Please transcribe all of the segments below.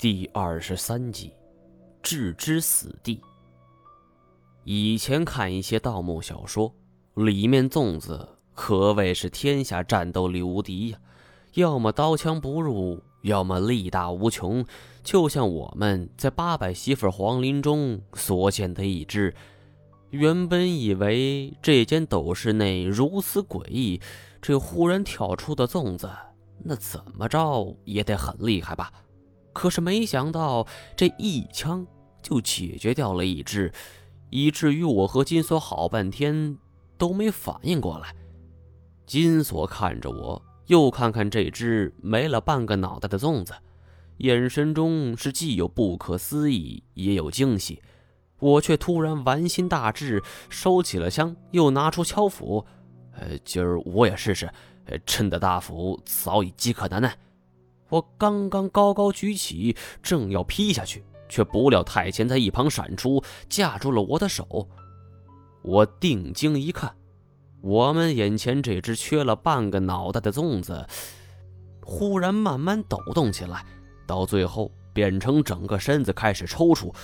第二十三集，置之死地。以前看一些盗墓小说，里面粽子可谓是天下战斗力无敌呀，要么刀枪不入，要么力大无穷。就像我们在八百媳妇黄陵中所见的一只。原本以为这间斗室内如此诡异，这忽然跳出的粽子，那怎么着也得很厉害吧？可是没想到，这一枪就解决掉了一只，以至于我和金锁好半天都没反应过来。金锁看着我，又看看这只没了半个脑袋的粽子，眼神中是既有不可思议，也有惊喜。我却突然玩心大志，收起了枪，又拿出敲斧。呃，今儿我也试试，朕的大斧早已饥渴难耐。我刚刚高高举起，正要劈下去，却不料太监在一旁闪出，架住了我的手。我定睛一看，我们眼前这只缺了半个脑袋的粽子，忽然慢慢抖动起来，到最后变成整个身子开始抽搐。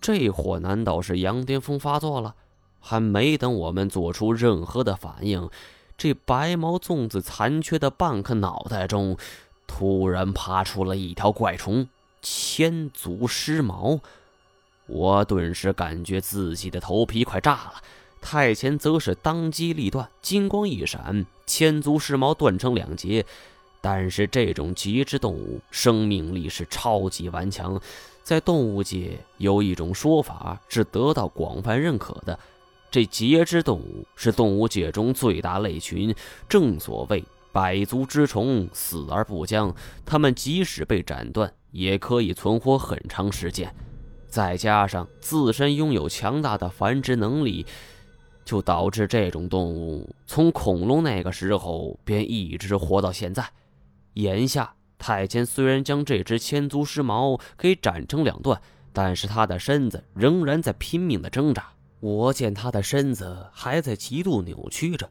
这货难道是羊癫疯发作了？还没等我们做出任何的反应，这白毛粽子残缺的半颗脑袋中。突然爬出了一条怪虫，千足尸毛。我顿时感觉自己的头皮快炸了。太前则是当机立断，金光一闪，千足尸毛断成两截。但是这种节肢动物生命力是超级顽强，在动物界有一种说法是得到广泛认可的：这节肢动物是动物界中最大类群，正所谓。百足之虫，死而不僵。它们即使被斩断，也可以存活很长时间。再加上自身拥有强大的繁殖能力，就导致这种动物从恐龙那个时候便一直活到现在。眼下，太监虽然将这只千足尸毛给斩成两段，但是他的身子仍然在拼命的挣扎。我见他的身子还在极度扭曲着。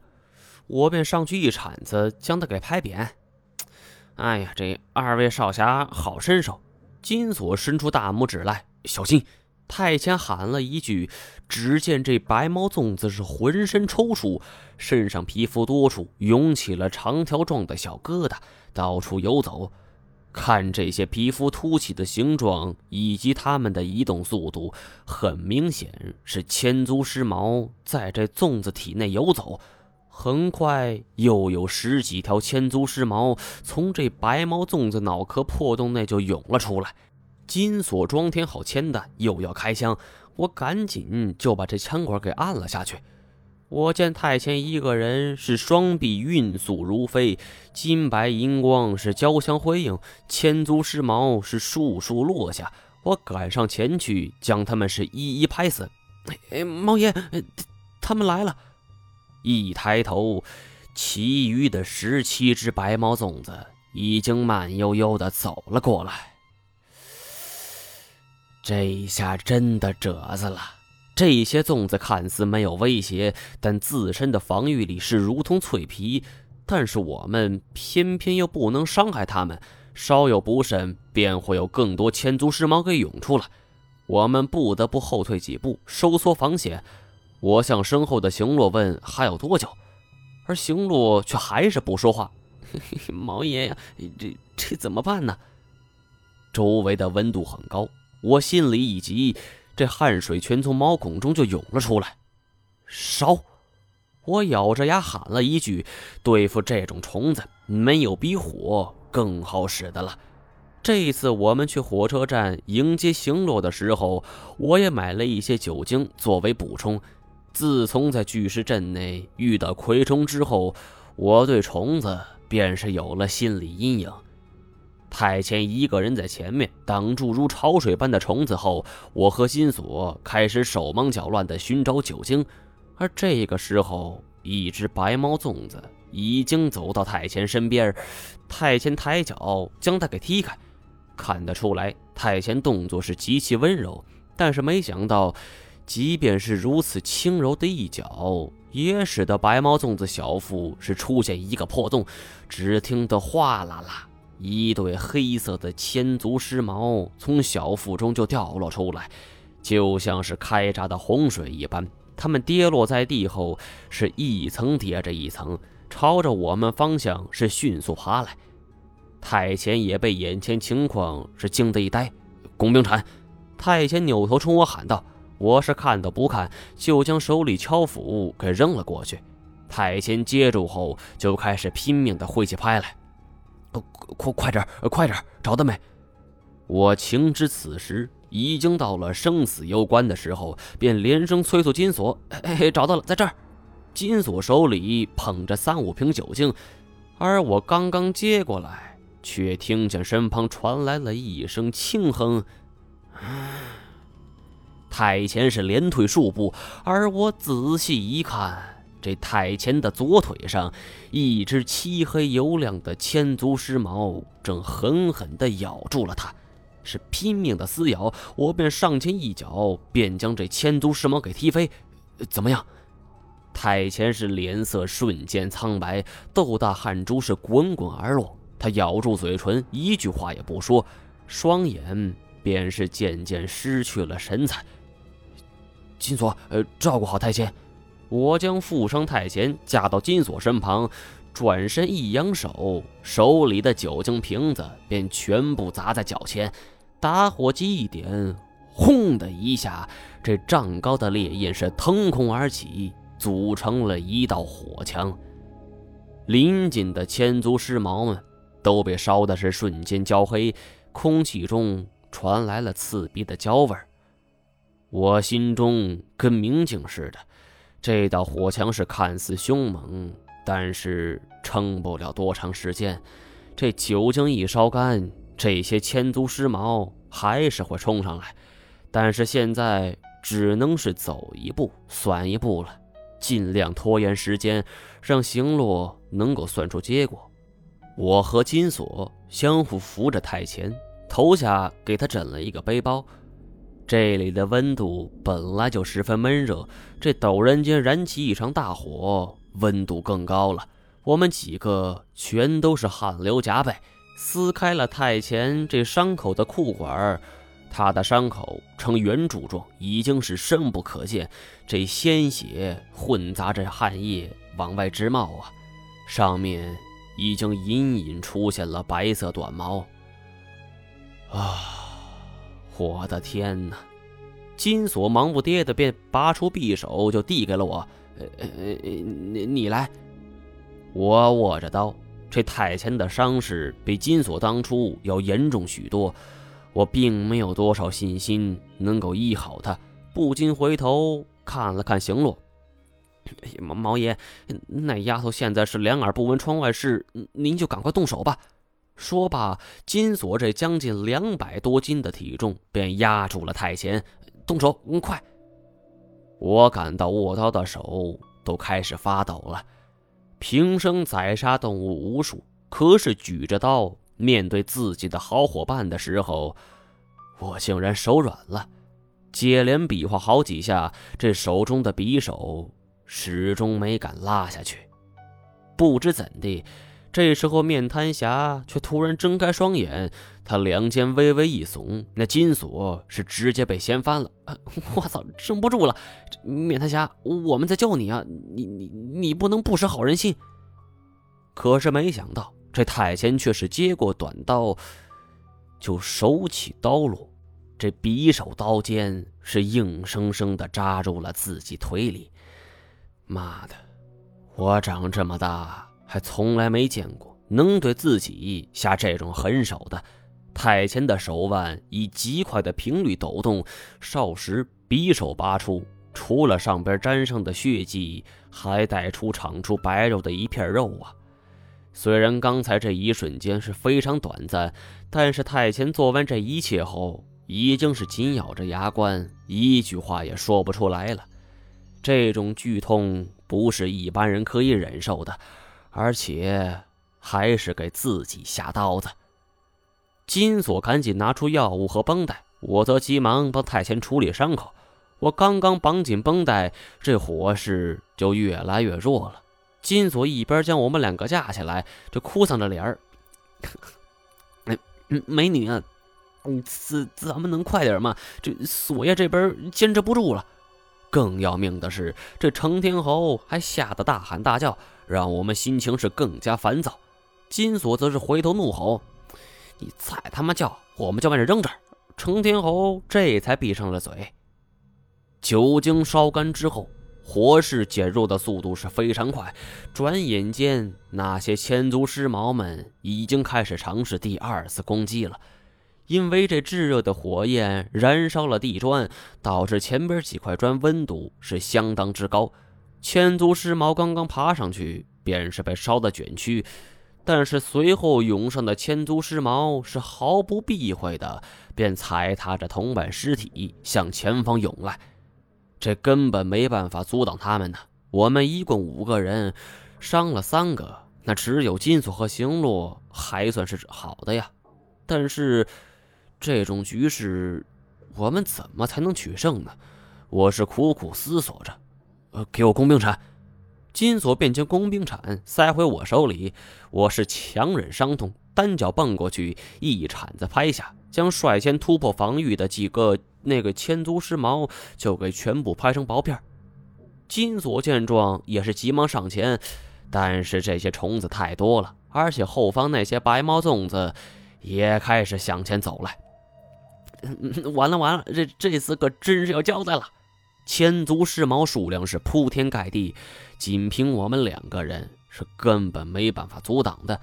我便上去一铲子将他给拍扁。哎呀，这二位少侠好身手！金锁伸出大拇指来，小心！太监喊了一句，只见这白毛粽子是浑身抽搐，身上皮肤多处涌起了长条状的小疙瘩，到处游走。看这些皮肤凸起的形状以及它们的移动速度，很明显是千足尸毛在这粽子体内游走。很快，又有十几条千足尸毛从这白毛粽子脑壳破洞内就涌了出来。金锁装填好铅弹，又要开枪，我赶紧就把这枪管给按了下去。我见太前一个人是双臂运速如飞，金白银光是交相辉映，千足尸毛是数数落下。我赶上前去，将他们是一一拍死。哎，猫爷，他们来了。一抬头，其余的十七只白毛粽子已经慢悠悠的走了过来。这下真的褶子了。这些粽子看似没有威胁，但自身的防御力是如同脆皮。但是我们偏偏又不能伤害他们，稍有不慎，便会有更多千足尸毛给涌出来。我们不得不后退几步，收缩防线。我向身后的行洛问：“还有多久？”而行洛却还是不说话。毛爷呀，这这怎么办呢？周围的温度很高，我心里一急，这汗水全从毛孔中就涌了出来。烧！我咬着牙喊了一句：“对付这种虫子，没有比火更好使的了。”这次我们去火车站迎接行洛的时候，我也买了一些酒精作为补充。自从在巨石阵内遇到蛔虫之后，我对虫子便是有了心理阴影。太前一个人在前面挡住如潮水般的虫子后，我和金锁开始手忙脚乱地寻找酒精。而这个时候，一只白毛粽子已经走到太前身边，太前抬脚将它给踢开。看得出来，太前动作是极其温柔，但是没想到。即便是如此轻柔的一脚，也使得白毛粽子小腹是出现一个破洞。只听得哗啦啦，一对黑色的千足尸毛从小腹中就掉落出来，就像是开闸的洪水一般。它们跌落在地后，是一层叠着一层，朝着我们方向是迅速爬来。太前也被眼前情况是惊得一呆。工兵铲！太前扭头冲我喊道：“我是看都不看，就将手里敲斧给扔了过去。”太监接住后，就开始拼命的挥起拍来。快快点，快点，找到没？我情知此时已经到了生死攸关的时候，便连声催促金锁：“，找到了，在这儿！”金锁手里捧着三五瓶酒精，而我刚刚接过来，却听见身旁传来了一声轻哼。太前是连退数步，而我仔细一看。这太前的左腿上，一只漆黑油亮的千足狮毛正狠狠地咬住了他，是拼命的撕咬。我便上前一脚，便将这千足狮毛给踢飞。怎么样？太前是脸色瞬间苍白，豆大汗珠是滚滚而落。他咬住嘴唇，一句话也不说，双眼便是渐渐失去了神采。金锁，呃，照顾好太前。我将负伤太贤架到金锁身旁，转身一扬手，手里的酒精瓶子便全部砸在脚前，打火机一点，轰的一下，这丈高的烈焰是腾空而起，组成了一道火墙。临近的千足尸毛们都被烧的是瞬间焦黑，空气中传来了刺鼻的焦味我心中跟明镜似的。这道火墙是看似凶猛，但是撑不了多长时间。这酒精一烧干，这些千足尸毛还是会冲上来。但是现在只能是走一步算一步了，尽量拖延时间，让行路能够算出结果。我和金锁相互扶着太前，头下给他枕了一个背包。这里的温度本来就十分闷热，这陡然间燃起一场大火，温度更高了。我们几个全都是汗流浃背，撕开了太前这伤口的裤管，他的伤口呈圆柱状，已经是深不可见，这鲜血混杂着汗液往外直冒啊，上面已经隐隐出现了白色短毛。啊！我的天哪！金锁忙不迭的便拔出匕首就递给了我。呃呃，你你来。我握着刀，这太前的伤势比金锁当初要严重许多，我并没有多少信心能够医好他，不禁回头看了看行路。毛毛爷，那丫头现在是两耳不闻窗外事，您就赶快动手吧。说罢，金锁这将近两百多斤的体重便压住了太前，动手，快！我感到握刀的手都开始发抖了。平生宰杀动物无数，可是举着刀面对自己的好伙伴的时候，我竟然手软了。接连比划好几下，这手中的匕首始终没敢拉下去。不知怎的。这时候，面瘫侠却突然睁开双眼，他两肩微微一耸，那金锁是直接被掀翻了。我操，撑不住了！面瘫侠，我们在救你啊！你你你不能不识好人心。可是没想到，这太监却是接过短刀，就手起刀落，这匕首刀尖是硬生生的扎入了自己腿里。妈的，我长这么大。还从来没见过能对自己下这种狠手的。太前的手腕以极快的频率抖动，少时匕首拔出，除了上边沾上的血迹，还带出长出白肉的一片肉啊！虽然刚才这一瞬间是非常短暂，但是太前做完这一切后，已经是紧咬着牙关，一句话也说不出来了。这种剧痛不是一般人可以忍受的。而且还是给自己下刀子。金锁赶紧拿出药物和绷带，我则急忙帮太前处理伤口。我刚刚绑紧绷带，这火势就越来越弱了。金锁一边将我们两个架起来，就哭丧着脸儿：“，美女啊，咱咱们能快点吗？这锁爷这边坚持不住了。更要命的是，这程天侯还吓得大喊大叫，让我们心情是更加烦躁。金锁则是回头怒吼：“你再他妈叫，我们就把你扔这儿！”程天侯这才闭上了嘴。酒精烧干之后，火势减弱的速度是非常快。转眼间，那些千足尸毛们已经开始尝试第二次攻击了。因为这炙热的火焰燃烧了地砖，导致前边几块砖温度是相当之高。千足尸毛刚刚爬上去，便是被烧得卷曲。但是随后涌上的千足尸毛是毫不避讳的，便踩踏着同伴尸体向前方涌来。这根本没办法阻挡他们呢。我们一共五个人，伤了三个，那只有金锁和行路还算是好的呀。但是。这种局势，我们怎么才能取胜呢？我是苦苦思索着。呃，给我工兵铲。金锁便将工兵铲塞回我手里。我是强忍伤痛，单脚蹦过去，一铲子拍下，将率先突破防御的几个那个千足尸毛就给全部拍成薄片。金锁见状，也是急忙上前，但是这些虫子太多了，而且后方那些白毛粽子也开始向前走来。完了完了，这这次可真是要交代了！千足尸毛数量是铺天盖地，仅凭我们两个人是根本没办法阻挡的。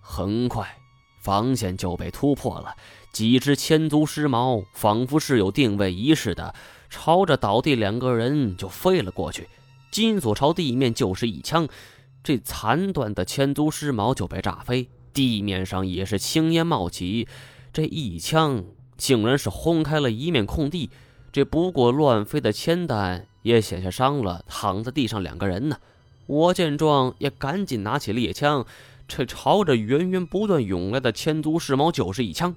很快，防线就被突破了，几只千足尸毛仿佛是有定位仪似的，朝着倒地两个人就飞了过去。金锁朝地面就是一枪，这残断的千足尸毛就被炸飞，地面上也是青烟冒起。这一枪。竟然是轰开了一面空地，这不过乱飞的铅弹也险些伤了躺在地上两个人呢。我见状也赶紧拿起猎枪，这朝着源源不断涌来的千足尸毛就是一枪。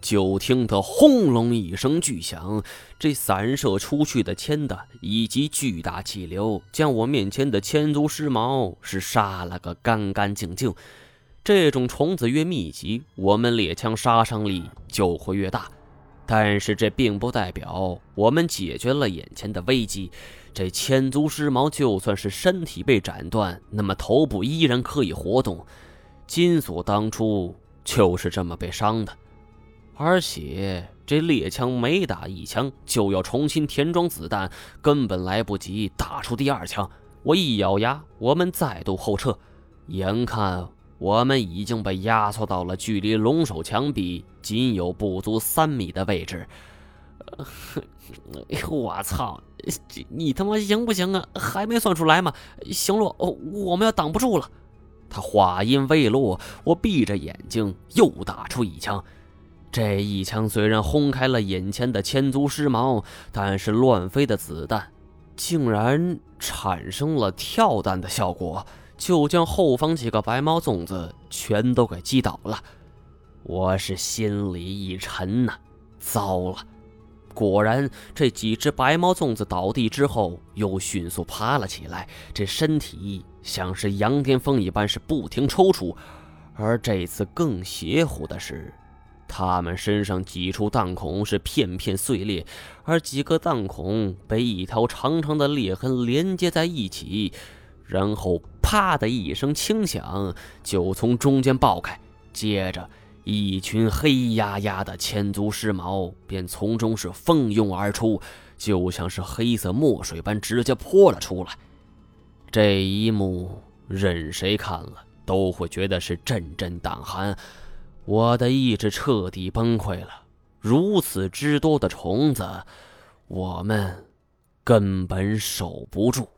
就听得轰隆一声巨响，这散射出去的铅弹以及巨大气流，将我面前的千足尸毛是杀了个干干净净。这种虫子越密集，我们猎枪杀伤力就会越大。但是这并不代表我们解决了眼前的危机。这千足尸毛就算是身体被斩断，那么头部依然可以活动。金锁当初就是这么被伤的。而且这猎枪每打一枪就要重新填装子弹，根本来不及打出第二枪。我一咬牙，我们再度后撤，眼看。我们已经被压缩到了距离龙首墙壁仅有不足三米的位置。我操！你他妈行不行啊？还没算出来吗？行了，我们要挡不住了。他话音未落，我闭着眼睛又打出一枪。这一枪虽然轰开了眼前的千足尸毛，但是乱飞的子弹竟然产生了跳弹的效果。就将后方几个白毛粽子全都给击倒了，我是心里一沉呐，糟了！果然，这几只白毛粽子倒地之后，又迅速爬了起来，这身体像是羊癫疯一般，是不停抽搐。而这次更邪乎的是，他们身上几处弹孔是片片碎裂，而几个弹孔被一条长长的裂痕连接在一起，然后。啪的一声轻响，就从中间爆开，接着一群黑压压的千足尸毛便从中是蜂拥而出，就像是黑色墨水般直接泼了出来。这一幕，任谁看了都会觉得是阵阵胆寒。我的意志彻底崩溃了。如此之多的虫子，我们根本守不住。